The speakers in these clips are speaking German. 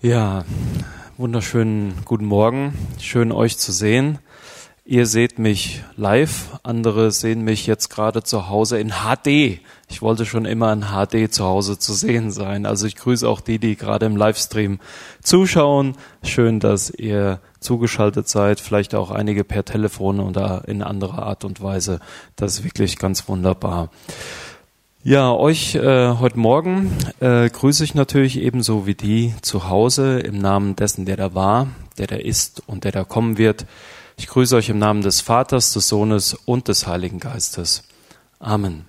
Ja, wunderschönen guten Morgen. Schön euch zu sehen. Ihr seht mich live, andere sehen mich jetzt gerade zu Hause in HD. Ich wollte schon immer in HD zu Hause zu sehen sein. Also ich grüße auch die, die gerade im Livestream zuschauen. Schön, dass ihr zugeschaltet seid, vielleicht auch einige per Telefon oder in anderer Art und Weise. Das ist wirklich ganz wunderbar. Ja, euch äh, heute Morgen äh, grüße ich natürlich ebenso wie die zu Hause im Namen dessen, der da war, der da ist und der da kommen wird. Ich grüße euch im Namen des Vaters, des Sohnes und des Heiligen Geistes. Amen.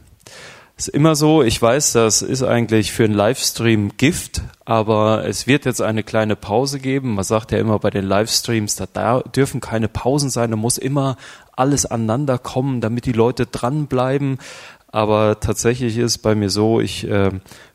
Ist immer so, ich weiß, das ist eigentlich für einen Livestream Gift, aber es wird jetzt eine kleine Pause geben. Man sagt ja immer bei den Livestreams, da dürfen keine Pausen sein, da muss immer alles aneinander kommen, damit die Leute dranbleiben. Aber tatsächlich ist bei mir so, ich äh,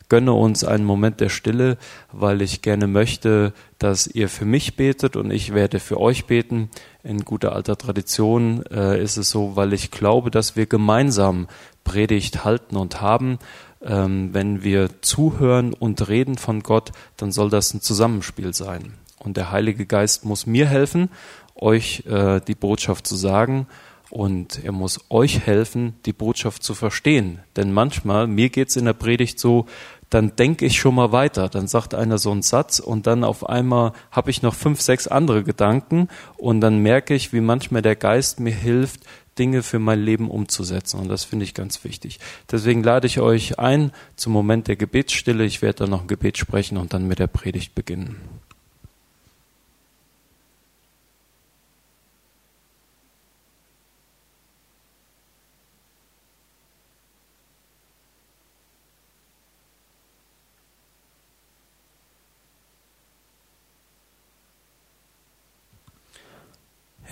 gönne uns einen Moment der Stille, weil ich gerne möchte, dass ihr für mich betet und ich werde für euch beten. In guter alter Tradition äh, ist es so, weil ich glaube, dass wir gemeinsam Predigt halten und haben. Ähm, wenn wir zuhören und reden von Gott, dann soll das ein Zusammenspiel sein. Und der Heilige Geist muss mir helfen, euch äh, die Botschaft zu sagen und er muss euch helfen, die Botschaft zu verstehen. Denn manchmal, mir geht's in der Predigt so, dann denke ich schon mal weiter. Dann sagt einer so einen Satz und dann auf einmal habe ich noch fünf, sechs andere Gedanken und dann merke ich, wie manchmal der Geist mir hilft, Dinge für mein Leben umzusetzen. Und das finde ich ganz wichtig. Deswegen lade ich euch ein zum Moment der Gebetsstille. Ich werde dann noch ein Gebet sprechen und dann mit der Predigt beginnen.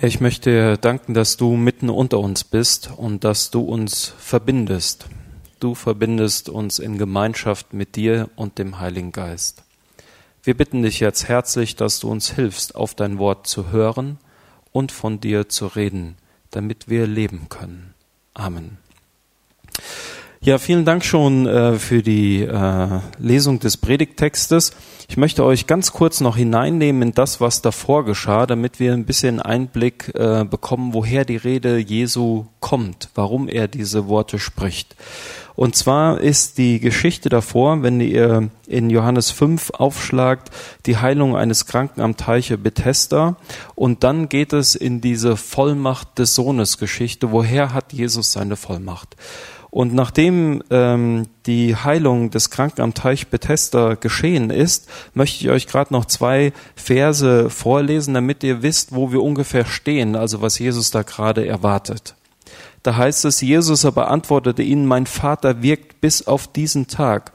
Ich möchte danken, dass du mitten unter uns bist und dass du uns verbindest. Du verbindest uns in Gemeinschaft mit dir und dem Heiligen Geist. Wir bitten dich jetzt herzlich, dass du uns hilfst, auf dein Wort zu hören und von dir zu reden, damit wir leben können. Amen. Ja, vielen Dank schon äh, für die äh, Lesung des Predigttextes. Ich möchte euch ganz kurz noch hineinnehmen in das, was davor geschah, damit wir ein bisschen Einblick äh, bekommen, woher die Rede Jesu kommt, warum er diese Worte spricht. Und zwar ist die Geschichte davor, wenn ihr in Johannes 5 aufschlagt, die Heilung eines Kranken am Teiche Bethesda. Und dann geht es in diese Vollmacht des Sohnes Geschichte. Woher hat Jesus seine Vollmacht? Und nachdem ähm, die Heilung des Kranken am Teich Bethesda geschehen ist, möchte ich euch gerade noch zwei Verse vorlesen, damit ihr wisst, wo wir ungefähr stehen, also was Jesus da gerade erwartet. Da heißt es, Jesus aber antwortete ihnen, mein Vater wirkt bis auf diesen Tag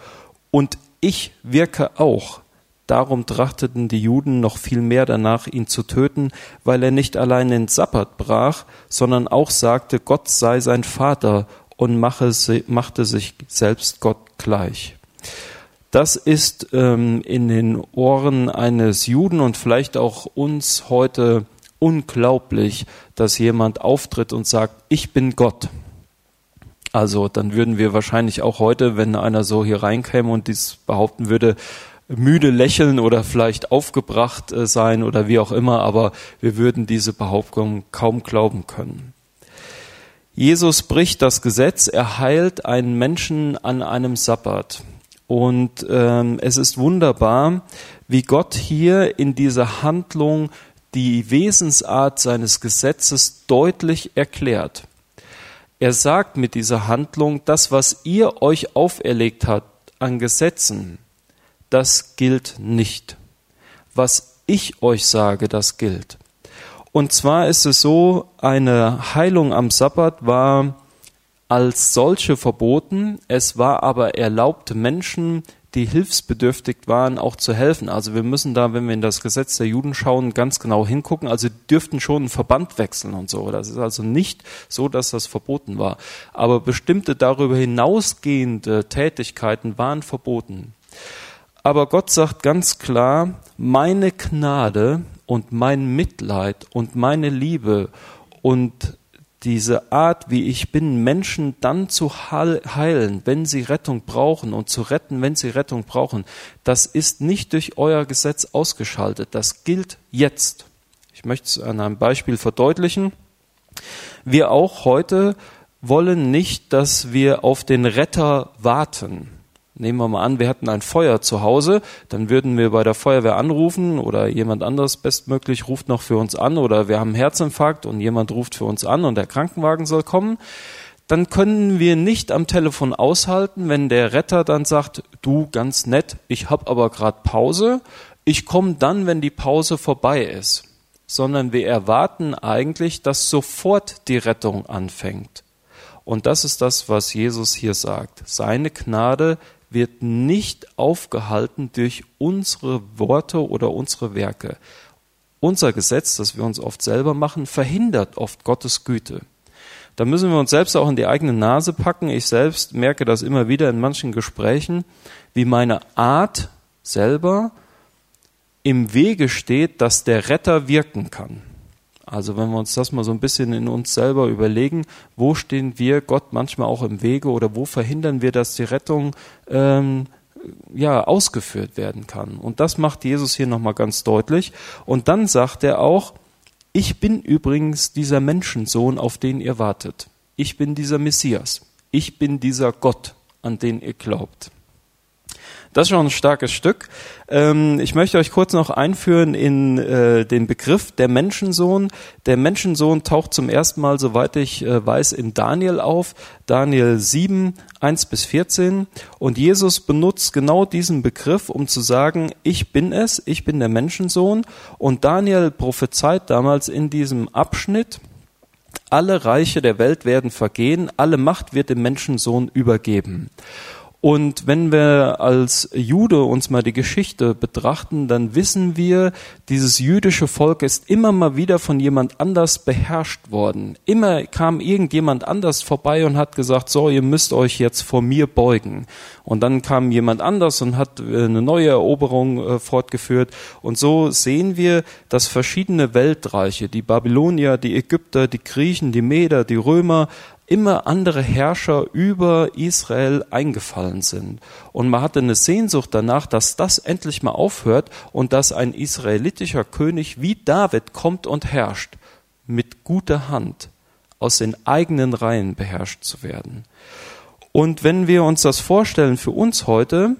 und ich wirke auch. Darum trachteten die Juden noch viel mehr danach, ihn zu töten, weil er nicht allein den Sabbat brach, sondern auch sagte, Gott sei sein Vater und mache, machte sich selbst Gott gleich. Das ist ähm, in den Ohren eines Juden und vielleicht auch uns heute unglaublich, dass jemand auftritt und sagt, ich bin Gott. Also dann würden wir wahrscheinlich auch heute, wenn einer so hier reinkäme und dies behaupten würde, müde lächeln oder vielleicht aufgebracht äh, sein oder wie auch immer, aber wir würden diese Behauptung kaum glauben können. Jesus bricht das Gesetz, er heilt einen Menschen an einem Sabbat. Und ähm, es ist wunderbar, wie Gott hier in dieser Handlung die Wesensart seines Gesetzes deutlich erklärt. Er sagt mit dieser Handlung, das, was ihr euch auferlegt habt an Gesetzen, das gilt nicht. Was ich euch sage, das gilt. Und zwar ist es so, eine Heilung am Sabbat war als solche verboten. Es war aber erlaubt, Menschen, die hilfsbedürftig waren, auch zu helfen. Also wir müssen da, wenn wir in das Gesetz der Juden schauen, ganz genau hingucken. Also dürften schon einen Verband wechseln und so. Das ist also nicht so, dass das verboten war. Aber bestimmte darüber hinausgehende Tätigkeiten waren verboten. Aber Gott sagt ganz klar, meine Gnade und mein Mitleid und meine Liebe und diese Art, wie ich bin, Menschen dann zu heilen, wenn sie Rettung brauchen und zu retten, wenn sie Rettung brauchen, das ist nicht durch euer Gesetz ausgeschaltet. Das gilt jetzt. Ich möchte es an einem Beispiel verdeutlichen. Wir auch heute wollen nicht, dass wir auf den Retter warten. Nehmen wir mal an, wir hätten ein Feuer zu Hause, dann würden wir bei der Feuerwehr anrufen oder jemand anderes bestmöglich ruft noch für uns an oder wir haben einen Herzinfarkt und jemand ruft für uns an und der Krankenwagen soll kommen. Dann können wir nicht am Telefon aushalten, wenn der Retter dann sagt, du ganz nett, ich habe aber gerade Pause, ich komme dann, wenn die Pause vorbei ist, sondern wir erwarten eigentlich, dass sofort die Rettung anfängt. Und das ist das, was Jesus hier sagt. Seine Gnade wird nicht aufgehalten durch unsere Worte oder unsere Werke. Unser Gesetz, das wir uns oft selber machen, verhindert oft Gottes Güte. Da müssen wir uns selbst auch in die eigene Nase packen. Ich selbst merke das immer wieder in manchen Gesprächen, wie meine Art selber im Wege steht, dass der Retter wirken kann. Also wenn wir uns das mal so ein bisschen in uns selber überlegen, wo stehen wir Gott manchmal auch im Wege oder wo verhindern wir, dass die Rettung ähm, ja ausgeführt werden kann. Und das macht Jesus hier nochmal ganz deutlich. Und dann sagt er auch, ich bin übrigens dieser Menschensohn, auf den ihr wartet. Ich bin dieser Messias. Ich bin dieser Gott, an den ihr glaubt. Das ist schon ein starkes Stück. Ähm, ich möchte euch kurz noch einführen in äh, den Begriff der Menschensohn. Der Menschensohn taucht zum ersten Mal, soweit ich äh, weiß, in Daniel auf. Daniel 7, 1 bis 14. Und Jesus benutzt genau diesen Begriff, um zu sagen, ich bin es, ich bin der Menschensohn. Und Daniel prophezeit damals in diesem Abschnitt, alle Reiche der Welt werden vergehen, alle Macht wird dem Menschensohn übergeben. Und wenn wir als Jude uns mal die Geschichte betrachten, dann wissen wir, dieses jüdische Volk ist immer mal wieder von jemand anders beherrscht worden. Immer kam irgendjemand anders vorbei und hat gesagt, so, ihr müsst euch jetzt vor mir beugen. Und dann kam jemand anders und hat äh, eine neue Eroberung äh, fortgeführt. Und so sehen wir, dass verschiedene Weltreiche, die Babylonier, die Ägypter, die Griechen, die Meder, die Römer, immer andere Herrscher über Israel eingefallen sind. Und man hatte eine Sehnsucht danach, dass das endlich mal aufhört und dass ein israelitischer König wie David kommt und herrscht, mit guter Hand aus den eigenen Reihen beherrscht zu werden. Und wenn wir uns das vorstellen für uns heute,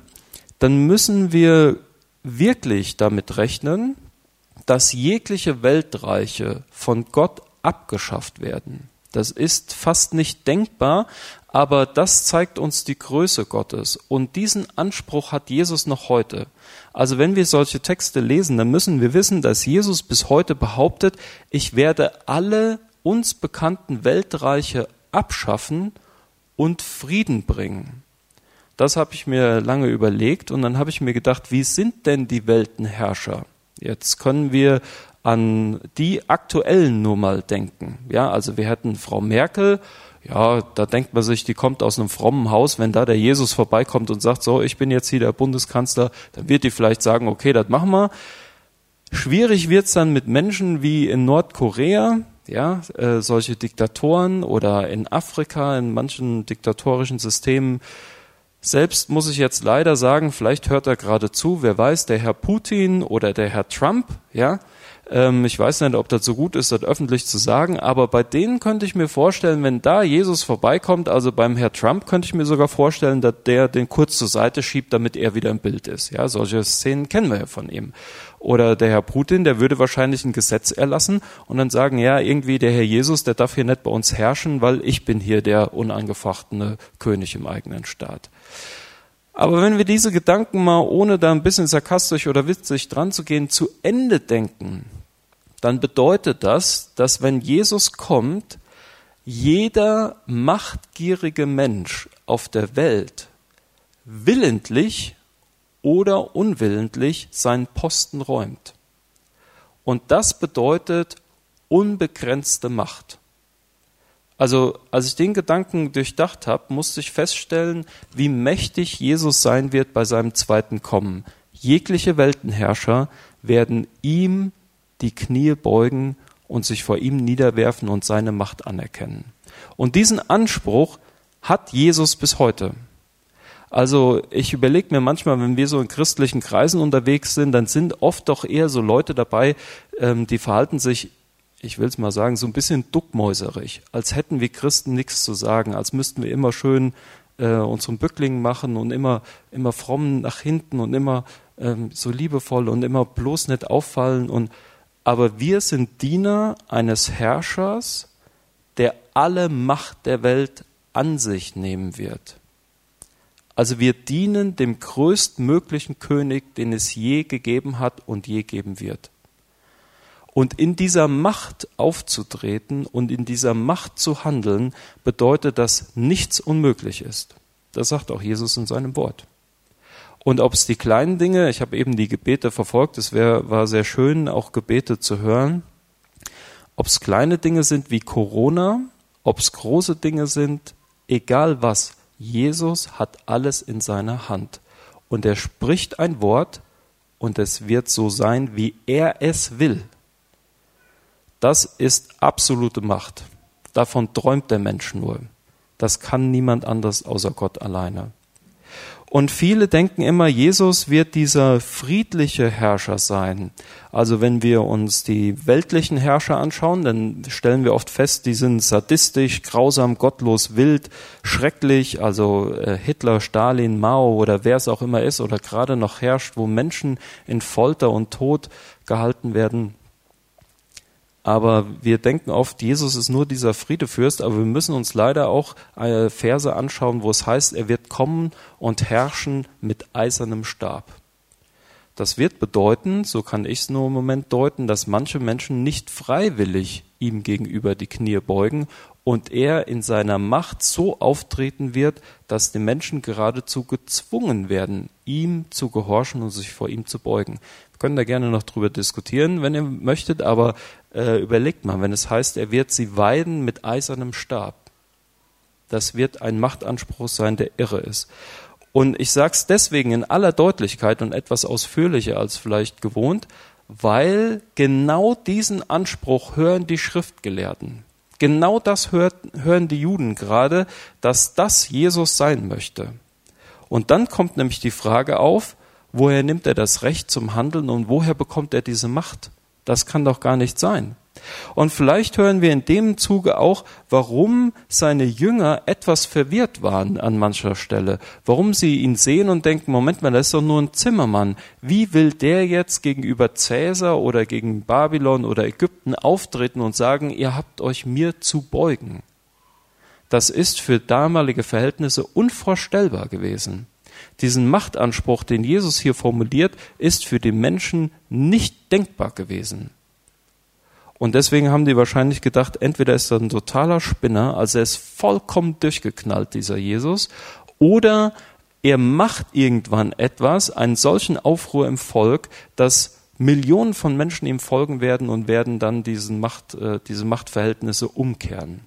dann müssen wir wirklich damit rechnen, dass jegliche Weltreiche von Gott abgeschafft werden. Das ist fast nicht denkbar, aber das zeigt uns die Größe Gottes. Und diesen Anspruch hat Jesus noch heute. Also wenn wir solche Texte lesen, dann müssen wir wissen, dass Jesus bis heute behauptet, ich werde alle uns bekannten Weltreiche abschaffen und Frieden bringen. Das habe ich mir lange überlegt und dann habe ich mir gedacht, wie sind denn die Weltenherrscher? Jetzt können wir an die aktuellen nur mal denken. Ja, also wir hätten Frau Merkel, ja, da denkt man sich, die kommt aus einem frommen Haus. Wenn da der Jesus vorbeikommt und sagt, so, ich bin jetzt hier der Bundeskanzler, dann wird die vielleicht sagen, okay, das machen wir. Schwierig wird's dann mit Menschen wie in Nordkorea, ja, äh, solche Diktatoren oder in Afrika, in manchen diktatorischen Systemen. Selbst muss ich jetzt leider sagen, vielleicht hört er gerade zu, wer weiß, der Herr Putin oder der Herr Trump, ja, ähm, ich weiß nicht, ob das so gut ist, das öffentlich zu sagen, aber bei denen könnte ich mir vorstellen, wenn da Jesus vorbeikommt, also beim Herr Trump könnte ich mir sogar vorstellen, dass der den kurz zur Seite schiebt, damit er wieder im Bild ist. Ja, solche Szenen kennen wir ja von ihm. Oder der Herr Putin, der würde wahrscheinlich ein Gesetz erlassen und dann sagen, ja, irgendwie der Herr Jesus, der darf hier nicht bei uns herrschen, weil ich bin hier der unangefochtene König im eigenen Staat. Aber wenn wir diese Gedanken mal, ohne da ein bisschen sarkastisch oder witzig dran zu gehen, zu Ende denken, dann bedeutet das, dass wenn Jesus kommt, jeder machtgierige Mensch auf der Welt willentlich oder unwillentlich seinen Posten räumt. Und das bedeutet unbegrenzte Macht. Also als ich den Gedanken durchdacht habe, musste ich feststellen, wie mächtig Jesus sein wird bei seinem zweiten Kommen. Jegliche Weltenherrscher werden ihm die Knie beugen und sich vor ihm niederwerfen und seine Macht anerkennen. Und diesen Anspruch hat Jesus bis heute. Also ich überlege mir manchmal, wenn wir so in christlichen Kreisen unterwegs sind, dann sind oft doch eher so Leute dabei, ähm, die verhalten sich, ich will es mal sagen, so ein bisschen duckmäuserig, als hätten wir Christen nichts zu sagen, als müssten wir immer schön äh, unseren Bückling machen und immer, immer fromm nach hinten und immer ähm, so liebevoll und immer bloß nicht auffallen. Und, aber wir sind Diener eines Herrschers, der alle Macht der Welt an sich nehmen wird. Also wir dienen dem größtmöglichen König, den es je gegeben hat und je geben wird. Und in dieser Macht aufzutreten und in dieser Macht zu handeln, bedeutet, dass nichts unmöglich ist. Das sagt auch Jesus in seinem Wort. Und ob es die kleinen Dinge, ich habe eben die Gebete verfolgt, es wär, war sehr schön, auch Gebete zu hören, ob es kleine Dinge sind wie Corona, ob es große Dinge sind, egal was, Jesus hat alles in seiner Hand. Und er spricht ein Wort und es wird so sein, wie er es will. Das ist absolute Macht. Davon träumt der Mensch nur. Das kann niemand anders außer Gott alleine. Und viele denken immer, Jesus wird dieser friedliche Herrscher sein. Also wenn wir uns die weltlichen Herrscher anschauen, dann stellen wir oft fest, die sind sadistisch, grausam, gottlos, wild, schrecklich. Also äh, Hitler, Stalin, Mao oder wer es auch immer ist oder gerade noch herrscht, wo Menschen in Folter und Tod gehalten werden. Aber wir denken oft, Jesus ist nur dieser Friedefürst, aber wir müssen uns leider auch äh, Verse anschauen, wo es heißt, er wird kommen und herrschen mit eisernem Stab. Das wird bedeuten, so kann ich es nur im Moment deuten, dass manche Menschen nicht freiwillig ihm gegenüber die Knie beugen und er in seiner Macht so auftreten wird, dass die Menschen geradezu gezwungen werden, ihm zu gehorchen und sich vor ihm zu beugen. Wir können da gerne noch drüber diskutieren, wenn ihr möchtet, aber äh, überlegt mal, wenn es heißt, er wird sie weiden mit eisernem Stab. Das wird ein Machtanspruch sein, der irre ist. Und ich sage es deswegen in aller Deutlichkeit und etwas ausführlicher als vielleicht gewohnt, weil genau diesen Anspruch hören die Schriftgelehrten. Genau das hört, hören die Juden gerade, dass das Jesus sein möchte. Und dann kommt nämlich die Frage auf, woher nimmt er das Recht zum Handeln und woher bekommt er diese Macht? Das kann doch gar nicht sein. Und vielleicht hören wir in dem Zuge auch, warum seine Jünger etwas verwirrt waren an mancher Stelle. Warum sie ihn sehen und denken, Moment mal, das ist doch nur ein Zimmermann. Wie will der jetzt gegenüber Cäsar oder gegen Babylon oder Ägypten auftreten und sagen, ihr habt euch mir zu beugen? Das ist für damalige Verhältnisse unvorstellbar gewesen. Diesen Machtanspruch, den Jesus hier formuliert, ist für die Menschen nicht denkbar gewesen. Und deswegen haben die wahrscheinlich gedacht, entweder ist er ein totaler Spinner, also er ist vollkommen durchgeknallt, dieser Jesus, oder er macht irgendwann etwas, einen solchen Aufruhr im Volk, dass Millionen von Menschen ihm folgen werden und werden dann diesen Macht, äh, diese Machtverhältnisse umkehren.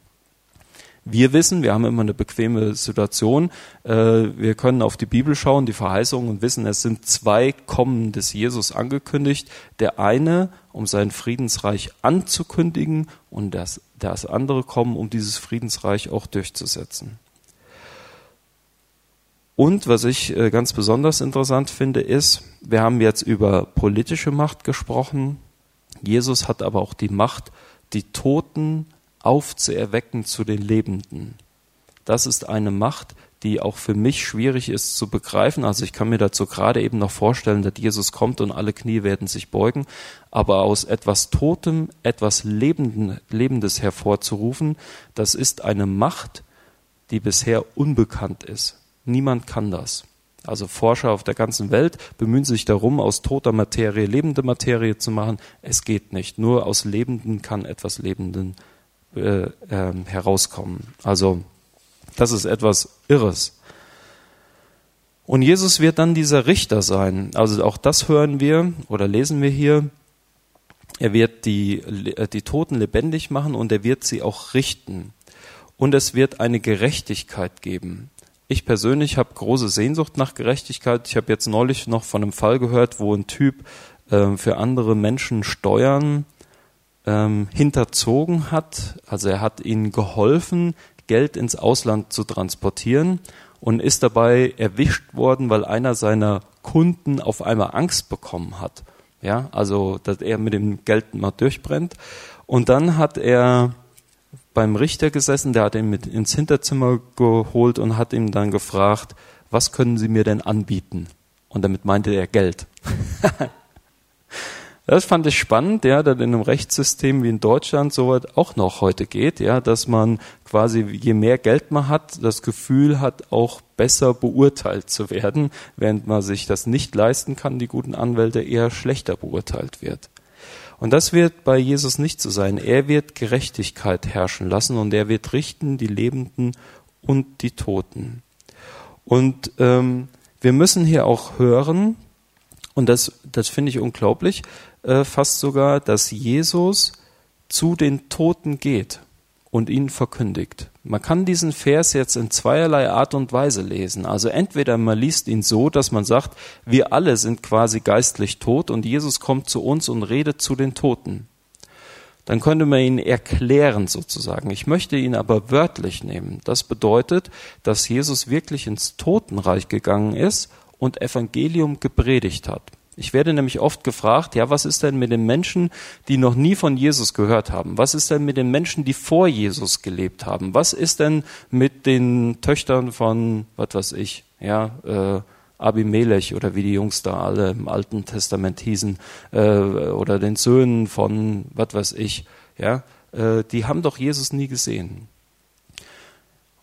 Wir wissen, wir haben immer eine bequeme Situation. Äh, wir können auf die Bibel schauen, die Verheißungen und wissen, es sind zwei Kommen des Jesus angekündigt. Der eine, um sein Friedensreich anzukündigen und das, das andere Kommen, um dieses Friedensreich auch durchzusetzen. Und was ich äh, ganz besonders interessant finde, ist, wir haben jetzt über politische Macht gesprochen. Jesus hat aber auch die Macht, die Toten aufzuerwecken zu den Lebenden. Das ist eine Macht, die auch für mich schwierig ist zu begreifen. Also ich kann mir dazu gerade eben noch vorstellen, dass Jesus kommt und alle Knie werden sich beugen. Aber aus etwas Totem etwas Lebenden, Lebendes hervorzurufen, das ist eine Macht, die bisher unbekannt ist. Niemand kann das. Also Forscher auf der ganzen Welt bemühen sich darum, aus toter Materie lebende Materie zu machen. Es geht nicht. Nur aus Lebenden kann etwas Lebenden äh, äh, herauskommen. Also das ist etwas Irres. Und Jesus wird dann dieser Richter sein. Also auch das hören wir oder lesen wir hier. Er wird die, äh, die Toten lebendig machen und er wird sie auch richten. Und es wird eine Gerechtigkeit geben. Ich persönlich habe große Sehnsucht nach Gerechtigkeit. Ich habe jetzt neulich noch von einem Fall gehört, wo ein Typ äh, für andere Menschen Steuern ähm, hinterzogen hat. Also er hat ihnen geholfen, Geld ins Ausland zu transportieren und ist dabei erwischt worden, weil einer seiner Kunden auf einmal Angst bekommen hat. Ja, also, dass er mit dem Geld mal durchbrennt. Und dann hat er beim Richter gesessen, der hat ihn mit ins Hinterzimmer geholt und hat ihm dann gefragt, was können Sie mir denn anbieten? Und damit meinte er Geld. Das fand ich spannend, ja, dass in einem Rechtssystem wie in Deutschland sowas auch noch heute geht, ja, dass man quasi je mehr Geld man hat, das Gefühl hat, auch besser beurteilt zu werden, während man sich das nicht leisten kann, die guten Anwälte eher schlechter beurteilt wird. Und das wird bei Jesus nicht so sein. Er wird Gerechtigkeit herrschen lassen und er wird richten die Lebenden und die Toten. Und ähm, wir müssen hier auch hören, und das, das finde ich unglaublich, äh, fast sogar, dass Jesus zu den Toten geht und ihnen verkündigt. Man kann diesen Vers jetzt in zweierlei Art und Weise lesen. Also entweder man liest ihn so, dass man sagt, wir alle sind quasi geistlich tot und Jesus kommt zu uns und redet zu den Toten. Dann könnte man ihn erklären sozusagen. Ich möchte ihn aber wörtlich nehmen. Das bedeutet, dass Jesus wirklich ins Totenreich gegangen ist und Evangelium gepredigt hat. Ich werde nämlich oft gefragt, ja, was ist denn mit den Menschen, die noch nie von Jesus gehört haben? Was ist denn mit den Menschen, die vor Jesus gelebt haben? Was ist denn mit den Töchtern von, was weiß ich, ja, äh, Abimelech oder wie die Jungs da alle im Alten Testament hießen, äh, oder den Söhnen von, was weiß ich, ja, äh, die haben doch Jesus nie gesehen.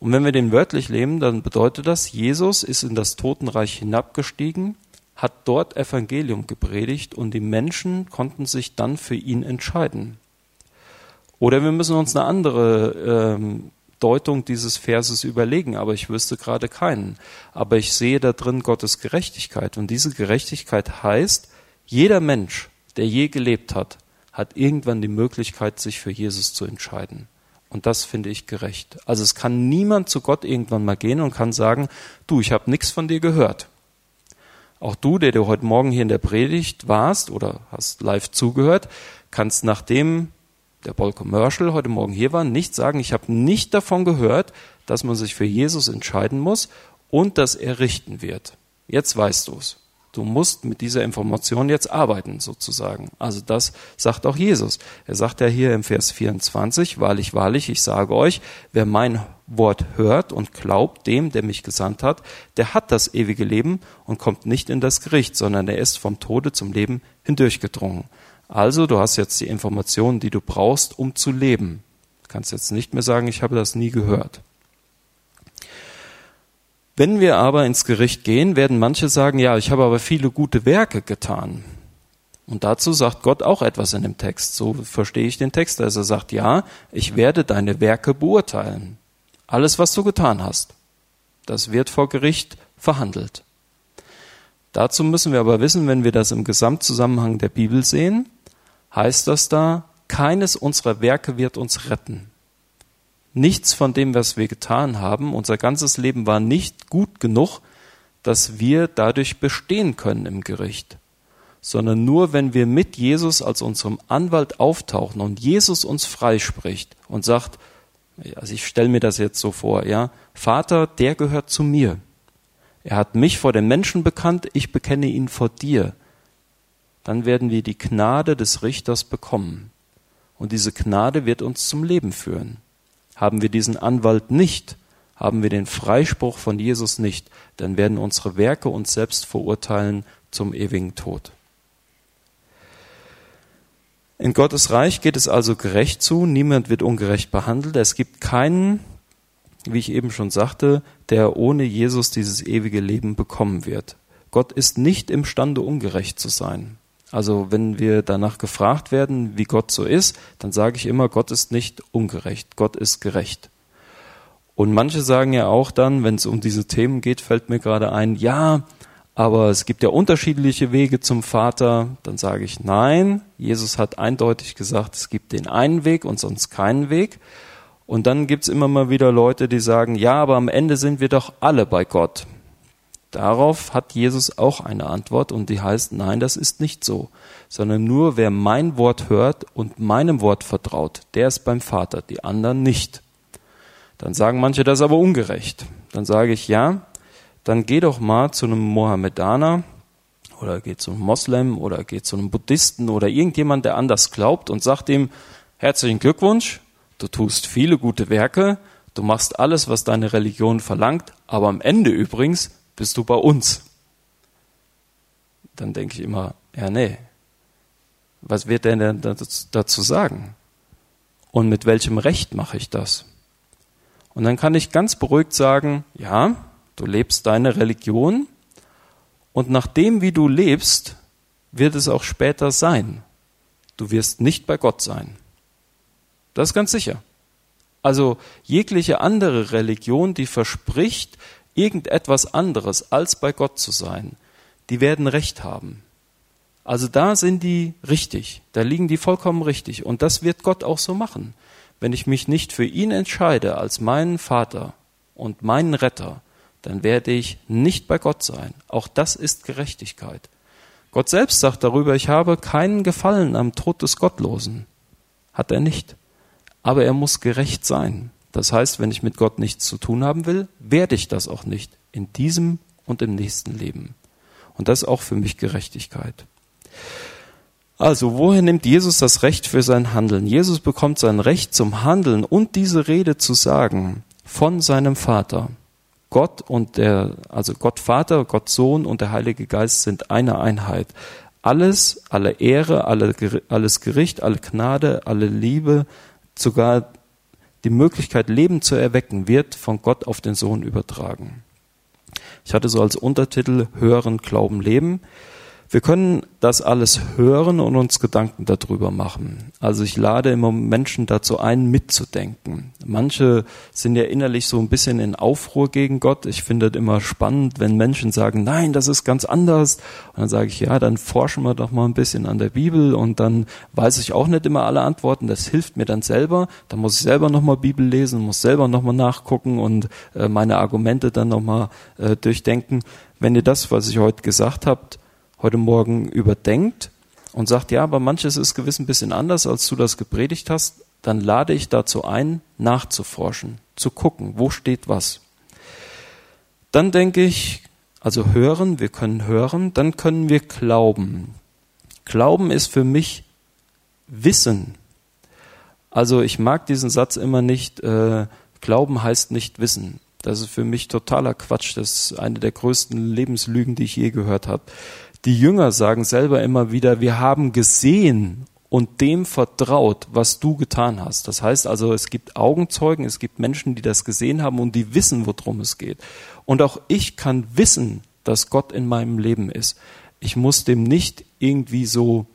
Und wenn wir den wörtlich leben, dann bedeutet das, Jesus ist in das Totenreich hinabgestiegen, hat dort Evangelium gepredigt und die Menschen konnten sich dann für ihn entscheiden. Oder wir müssen uns eine andere ähm, Deutung dieses Verses überlegen, aber ich wüsste gerade keinen. Aber ich sehe da drin Gottes Gerechtigkeit und diese Gerechtigkeit heißt, jeder Mensch, der je gelebt hat, hat irgendwann die Möglichkeit, sich für Jesus zu entscheiden. Und das finde ich gerecht. Also es kann niemand zu Gott irgendwann mal gehen und kann sagen, du, ich habe nichts von dir gehört. Auch du, der du heute Morgen hier in der Predigt warst oder hast live zugehört, kannst nachdem der Paul Commercial heute Morgen hier war, nicht sagen, ich habe nicht davon gehört, dass man sich für Jesus entscheiden muss und dass er richten wird. Jetzt weißt du es. Du musst mit dieser Information jetzt arbeiten, sozusagen. Also das sagt auch Jesus. Er sagt ja hier im Vers 24, wahrlich, wahrlich, ich sage euch, wer mein Wort hört und glaubt dem, der mich gesandt hat, der hat das ewige Leben und kommt nicht in das Gericht, sondern er ist vom Tode zum Leben hindurchgedrungen. Also, du hast jetzt die Informationen, die du brauchst, um zu leben. Du kannst jetzt nicht mehr sagen, ich habe das nie gehört. Wenn wir aber ins Gericht gehen, werden manche sagen, ja, ich habe aber viele gute Werke getan. Und dazu sagt Gott auch etwas in dem Text. So verstehe ich den Text. Also er sagt, ja, ich werde deine Werke beurteilen. Alles, was du getan hast. Das wird vor Gericht verhandelt. Dazu müssen wir aber wissen, wenn wir das im Gesamtzusammenhang der Bibel sehen, heißt das da, keines unserer Werke wird uns retten. Nichts von dem, was wir getan haben, unser ganzes Leben war nicht gut genug, dass wir dadurch bestehen können im Gericht, sondern nur wenn wir mit Jesus als unserem Anwalt auftauchen und Jesus uns freispricht und sagt, also ich stelle mir das jetzt so vor, ja, Vater, der gehört zu mir. Er hat mich vor den Menschen bekannt, ich bekenne ihn vor dir. Dann werden wir die Gnade des Richters bekommen. Und diese Gnade wird uns zum Leben führen. Haben wir diesen Anwalt nicht, haben wir den Freispruch von Jesus nicht, dann werden unsere Werke uns selbst verurteilen zum ewigen Tod. In Gottes Reich geht es also gerecht zu, niemand wird ungerecht behandelt, es gibt keinen, wie ich eben schon sagte, der ohne Jesus dieses ewige Leben bekommen wird. Gott ist nicht imstande, ungerecht zu sein. Also wenn wir danach gefragt werden, wie Gott so ist, dann sage ich immer, Gott ist nicht ungerecht, Gott ist gerecht. Und manche sagen ja auch dann, wenn es um diese Themen geht, fällt mir gerade ein, ja, aber es gibt ja unterschiedliche Wege zum Vater. Dann sage ich, nein, Jesus hat eindeutig gesagt, es gibt den einen Weg und sonst keinen Weg. Und dann gibt's immer mal wieder Leute, die sagen, ja, aber am Ende sind wir doch alle bei Gott. Darauf hat Jesus auch eine Antwort und die heißt, nein, das ist nicht so, sondern nur wer mein Wort hört und meinem Wort vertraut, der ist beim Vater, die anderen nicht. Dann sagen manche, das aber ungerecht. Dann sage ich, ja, dann geh doch mal zu einem Mohammedaner oder geh zu einem Moslem oder geh zu einem Buddhisten oder irgendjemand, der anders glaubt und sagt ihm, herzlichen Glückwunsch, du tust viele gute Werke, du machst alles, was deine Religion verlangt, aber am Ende übrigens bist du bei uns? Dann denke ich immer, ja, nee. Was wird der denn dazu sagen? Und mit welchem Recht mache ich das? Und dann kann ich ganz beruhigt sagen, ja, du lebst deine Religion und nach dem, wie du lebst, wird es auch später sein. Du wirst nicht bei Gott sein. Das ist ganz sicher. Also jegliche andere Religion, die verspricht, irgendetwas anderes als bei Gott zu sein, die werden Recht haben. Also da sind die richtig, da liegen die vollkommen richtig. Und das wird Gott auch so machen. Wenn ich mich nicht für ihn entscheide als meinen Vater und meinen Retter, dann werde ich nicht bei Gott sein. Auch das ist Gerechtigkeit. Gott selbst sagt darüber, ich habe keinen Gefallen am Tod des Gottlosen. Hat er nicht. Aber er muss gerecht sein. Das heißt, wenn ich mit Gott nichts zu tun haben will, werde ich das auch nicht in diesem und im nächsten Leben. Und das ist auch für mich Gerechtigkeit. Also, woher nimmt Jesus das Recht für sein Handeln? Jesus bekommt sein Recht zum Handeln und diese Rede zu sagen von seinem Vater. Gott und der, also Gott Vater, Gott Sohn und der Heilige Geist sind eine Einheit. Alles, alle Ehre, alle, alles Gericht, alle Gnade, alle Liebe, sogar die Möglichkeit, Leben zu erwecken, wird von Gott auf den Sohn übertragen. Ich hatte so als Untertitel Hören, Glauben, Leben. Wir können das alles hören und uns Gedanken darüber machen. Also ich lade immer Menschen dazu ein, mitzudenken. Manche sind ja innerlich so ein bisschen in Aufruhr gegen Gott. Ich finde es immer spannend, wenn Menschen sagen, nein, das ist ganz anders. Und dann sage ich, ja, dann forschen wir doch mal ein bisschen an der Bibel und dann weiß ich auch nicht immer alle Antworten. Das hilft mir dann selber. Dann muss ich selber nochmal Bibel lesen, muss selber nochmal nachgucken und äh, meine Argumente dann nochmal äh, durchdenken. Wenn ihr das, was ich heute gesagt habt, heute Morgen überdenkt und sagt, ja, aber manches ist gewiss ein bisschen anders, als du das gepredigt hast, dann lade ich dazu ein, nachzuforschen, zu gucken, wo steht was. Dann denke ich, also hören, wir können hören, dann können wir glauben. Glauben ist für mich Wissen. Also ich mag diesen Satz immer nicht, äh, Glauben heißt nicht Wissen. Das ist für mich totaler Quatsch. Das ist eine der größten Lebenslügen, die ich je gehört habe. Die Jünger sagen selber immer wieder, wir haben gesehen und dem vertraut, was du getan hast. Das heißt also, es gibt Augenzeugen, es gibt Menschen, die das gesehen haben und die wissen, worum es geht. Und auch ich kann wissen, dass Gott in meinem Leben ist. Ich muss dem nicht irgendwie so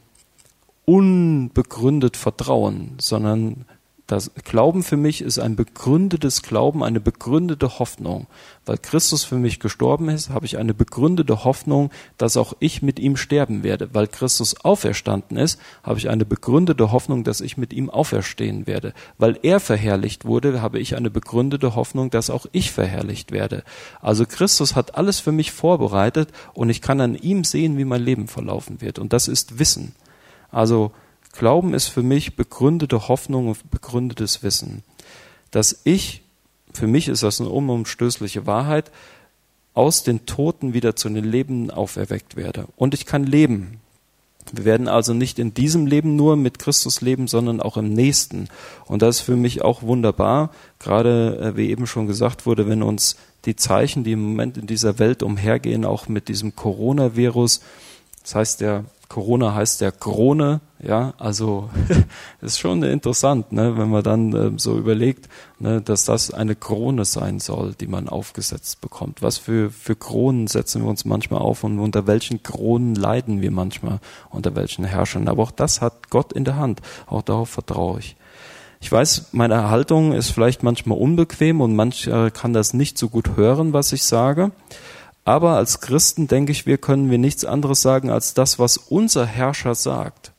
unbegründet vertrauen, sondern das Glauben für mich ist ein begründetes Glauben, eine begründete Hoffnung. Weil Christus für mich gestorben ist, habe ich eine begründete Hoffnung, dass auch ich mit ihm sterben werde. Weil Christus auferstanden ist, habe ich eine begründete Hoffnung, dass ich mit ihm auferstehen werde. Weil er verherrlicht wurde, habe ich eine begründete Hoffnung, dass auch ich verherrlicht werde. Also Christus hat alles für mich vorbereitet und ich kann an ihm sehen, wie mein Leben verlaufen wird. Und das ist Wissen. Also Glauben ist für mich begründete Hoffnung und begründetes Wissen. Dass ich, für mich ist das eine unumstößliche Wahrheit, aus den Toten wieder zu den Lebenden auferweckt werde. Und ich kann leben. Wir werden also nicht in diesem Leben nur mit Christus leben, sondern auch im nächsten. Und das ist für mich auch wunderbar, gerade äh, wie eben schon gesagt wurde, wenn uns die Zeichen, die im Moment in dieser Welt umhergehen, auch mit diesem Coronavirus, das heißt, der Corona heißt ja Krone, ja, also ist schon interessant, ne, wenn man dann äh, so überlegt, ne, dass das eine Krone sein soll, die man aufgesetzt bekommt. Was für, für Kronen setzen wir uns manchmal auf und unter welchen Kronen leiden wir manchmal, unter welchen Herrschern. Aber auch das hat Gott in der Hand, auch darauf vertraue ich. Ich weiß, meine Haltung ist vielleicht manchmal unbequem und mancher kann das nicht so gut hören, was ich sage. Aber als Christen denke ich, wir können wir nichts anderes sagen als das, was unser Herrscher sagt.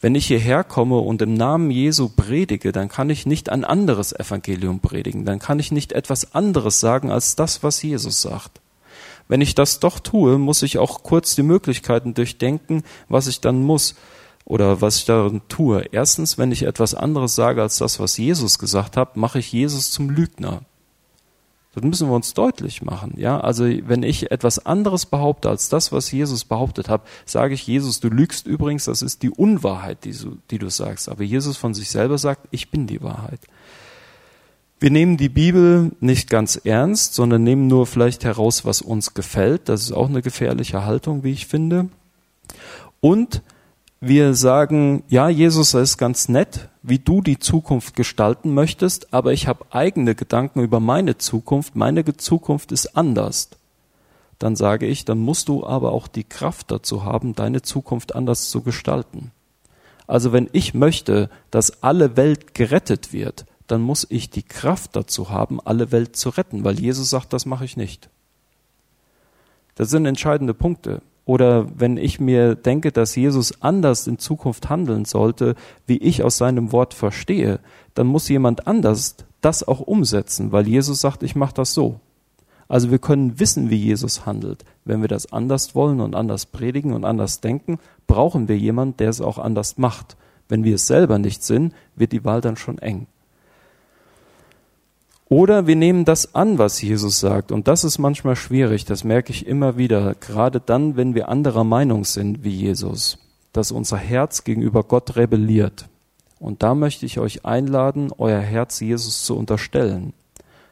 Wenn ich hierher komme und im Namen Jesu predige, dann kann ich nicht ein anderes Evangelium predigen, dann kann ich nicht etwas anderes sagen als das, was Jesus sagt. Wenn ich das doch tue, muss ich auch kurz die Möglichkeiten durchdenken, was ich dann muss oder was ich darin tue. Erstens, wenn ich etwas anderes sage als das, was Jesus gesagt hat, mache ich Jesus zum Lügner. Das müssen wir uns deutlich machen. Ja, also wenn ich etwas anderes behaupte als das, was Jesus behauptet hat, sage ich Jesus, du lügst übrigens, das ist die Unwahrheit, die die du sagst. Aber Jesus von sich selber sagt, ich bin die Wahrheit. Wir nehmen die Bibel nicht ganz ernst, sondern nehmen nur vielleicht heraus, was uns gefällt. Das ist auch eine gefährliche Haltung, wie ich finde. Und wir sagen, ja, Jesus, ist ganz nett, wie du die Zukunft gestalten möchtest, aber ich habe eigene Gedanken über meine Zukunft, meine Zukunft ist anders. Dann sage ich, dann musst du aber auch die Kraft dazu haben, deine Zukunft anders zu gestalten. Also wenn ich möchte, dass alle Welt gerettet wird, dann muss ich die Kraft dazu haben, alle Welt zu retten, weil Jesus sagt, das mache ich nicht. Das sind entscheidende Punkte. Oder wenn ich mir denke, dass Jesus anders in Zukunft handeln sollte, wie ich aus seinem Wort verstehe, dann muss jemand anders das auch umsetzen, weil Jesus sagt, ich mache das so. Also wir können wissen, wie Jesus handelt. Wenn wir das anders wollen und anders predigen und anders denken, brauchen wir jemanden, der es auch anders macht. Wenn wir es selber nicht sind, wird die Wahl dann schon eng. Oder wir nehmen das an, was Jesus sagt. Und das ist manchmal schwierig, das merke ich immer wieder, gerade dann, wenn wir anderer Meinung sind wie Jesus, dass unser Herz gegenüber Gott rebelliert. Und da möchte ich euch einladen, euer Herz Jesus zu unterstellen.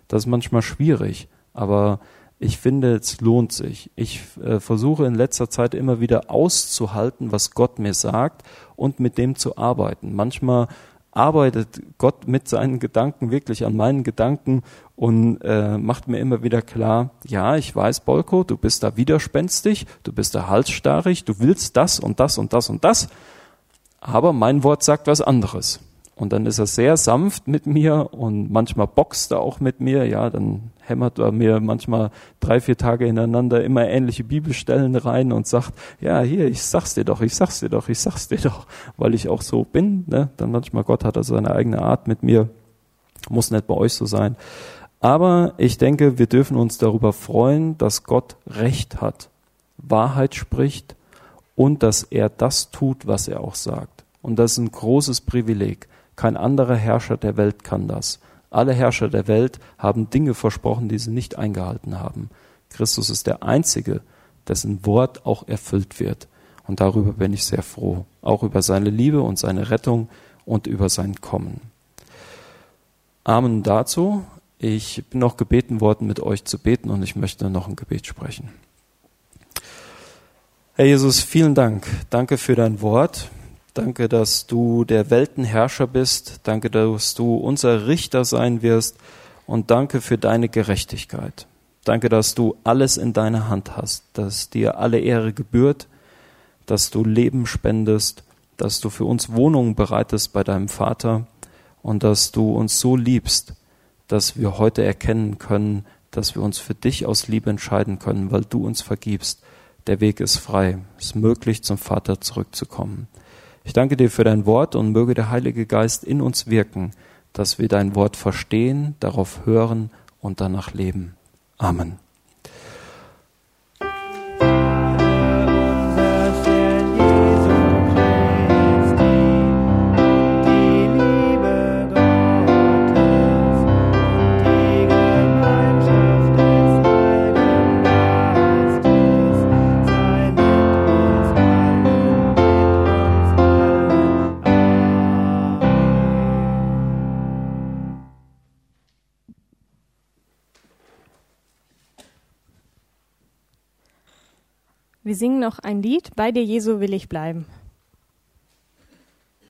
Das ist manchmal schwierig, aber ich finde, es lohnt sich. Ich äh, versuche in letzter Zeit immer wieder auszuhalten, was Gott mir sagt und mit dem zu arbeiten. Manchmal arbeitet Gott mit seinen Gedanken wirklich an meinen Gedanken und äh, macht mir immer wieder klar, ja, ich weiß, Bolko, du bist da widerspenstig, du bist da halsstarrig, du willst das und das und das und das, aber mein Wort sagt was anderes. Und dann ist er sehr sanft mit mir und manchmal boxt er auch mit mir. Ja, dann hämmert er mir manchmal drei, vier Tage hintereinander immer ähnliche Bibelstellen rein und sagt, ja, hier, ich sag's dir doch, ich sag's dir doch, ich sag's dir doch, weil ich auch so bin. Ne? Dann manchmal, Gott hat er seine eigene Art mit mir. Muss nicht bei euch so sein. Aber ich denke, wir dürfen uns darüber freuen, dass Gott Recht hat, Wahrheit spricht und dass er das tut, was er auch sagt. Und das ist ein großes Privileg. Kein anderer Herrscher der Welt kann das. Alle Herrscher der Welt haben Dinge versprochen, die sie nicht eingehalten haben. Christus ist der Einzige, dessen Wort auch erfüllt wird. Und darüber bin ich sehr froh. Auch über seine Liebe und seine Rettung und über sein Kommen. Amen dazu. Ich bin noch gebeten worden, mit euch zu beten und ich möchte noch ein Gebet sprechen. Herr Jesus, vielen Dank. Danke für dein Wort. Danke, dass du der Weltenherrscher bist. Danke, dass du unser Richter sein wirst. Und danke für deine Gerechtigkeit. Danke, dass du alles in deiner Hand hast, dass dir alle Ehre gebührt, dass du Leben spendest, dass du für uns Wohnungen bereitest bei deinem Vater und dass du uns so liebst, dass wir heute erkennen können, dass wir uns für dich aus Liebe entscheiden können, weil du uns vergibst. Der Weg ist frei. Es ist möglich, zum Vater zurückzukommen. Ich danke dir für dein Wort und möge der Heilige Geist in uns wirken, dass wir dein Wort verstehen, darauf hören und danach leben. Amen. Wir singen noch ein Lied, bei dir Jesu will ich bleiben.